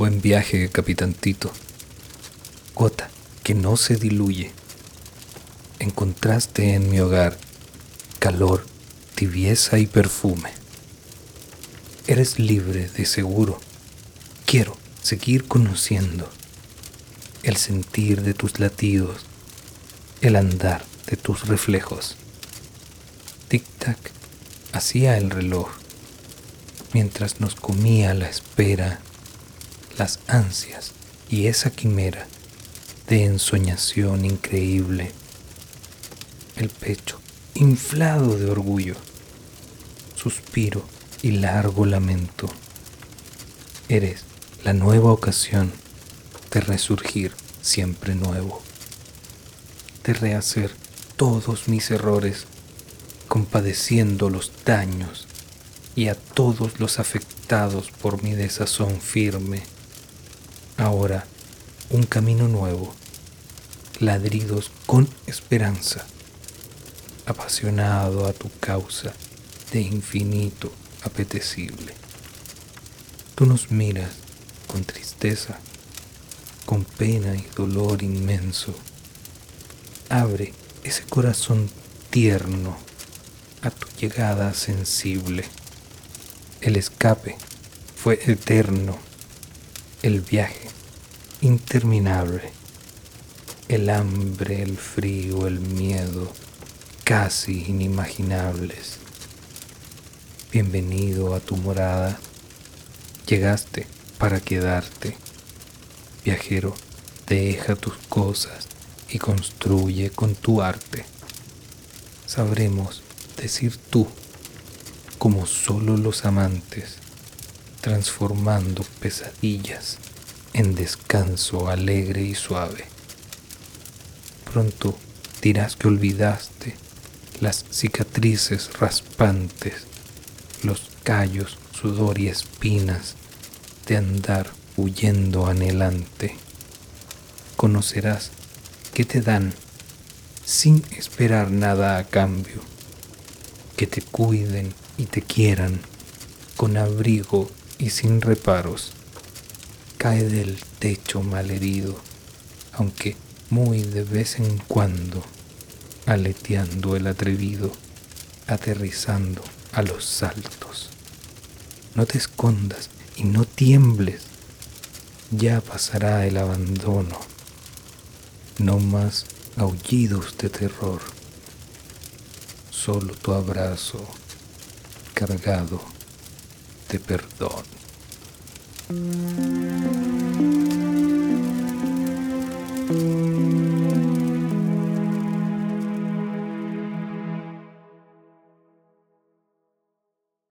Buen viaje, capitán Tito. Gota que no se diluye. Encontraste en mi hogar calor, tibieza y perfume. Eres libre de seguro. Quiero seguir conociendo el sentir de tus latidos, el andar de tus reflejos. Tic-tac hacía el reloj mientras nos comía la espera, las ansias y esa quimera de ensoñación increíble. El pecho inflado de orgullo, suspiro y largo lamento. Eres la nueva ocasión de resurgir siempre nuevo, de rehacer todos mis errores, compadeciendo los daños y a todos los afectados por mi desazón firme. Ahora un camino nuevo, ladridos con esperanza, apasionado a tu causa de infinito apetecible. Tú nos miras con tristeza, con pena y dolor inmenso. Abre ese corazón tierno a tu llegada sensible. El escape fue eterno, el viaje interminable, el hambre, el frío, el miedo, casi inimaginables Bienvenido a tu morada. Llegaste para quedarte. Viajero, deja tus cosas y construye con tu arte. Sabremos decir tú como solo los amantes, transformando pesadillas en descanso alegre y suave. Pronto dirás que olvidaste las cicatrices raspantes los callos, sudor y espinas de andar huyendo anhelante. Conocerás que te dan sin esperar nada a cambio, que te cuiden y te quieran con abrigo y sin reparos. Cae del techo malherido, aunque muy de vez en cuando, aleteando el atrevido, aterrizando a los saltos. No te escondas y no tiembles. Ya pasará el abandono. No más aullidos de terror. Solo tu abrazo cargado de perdón.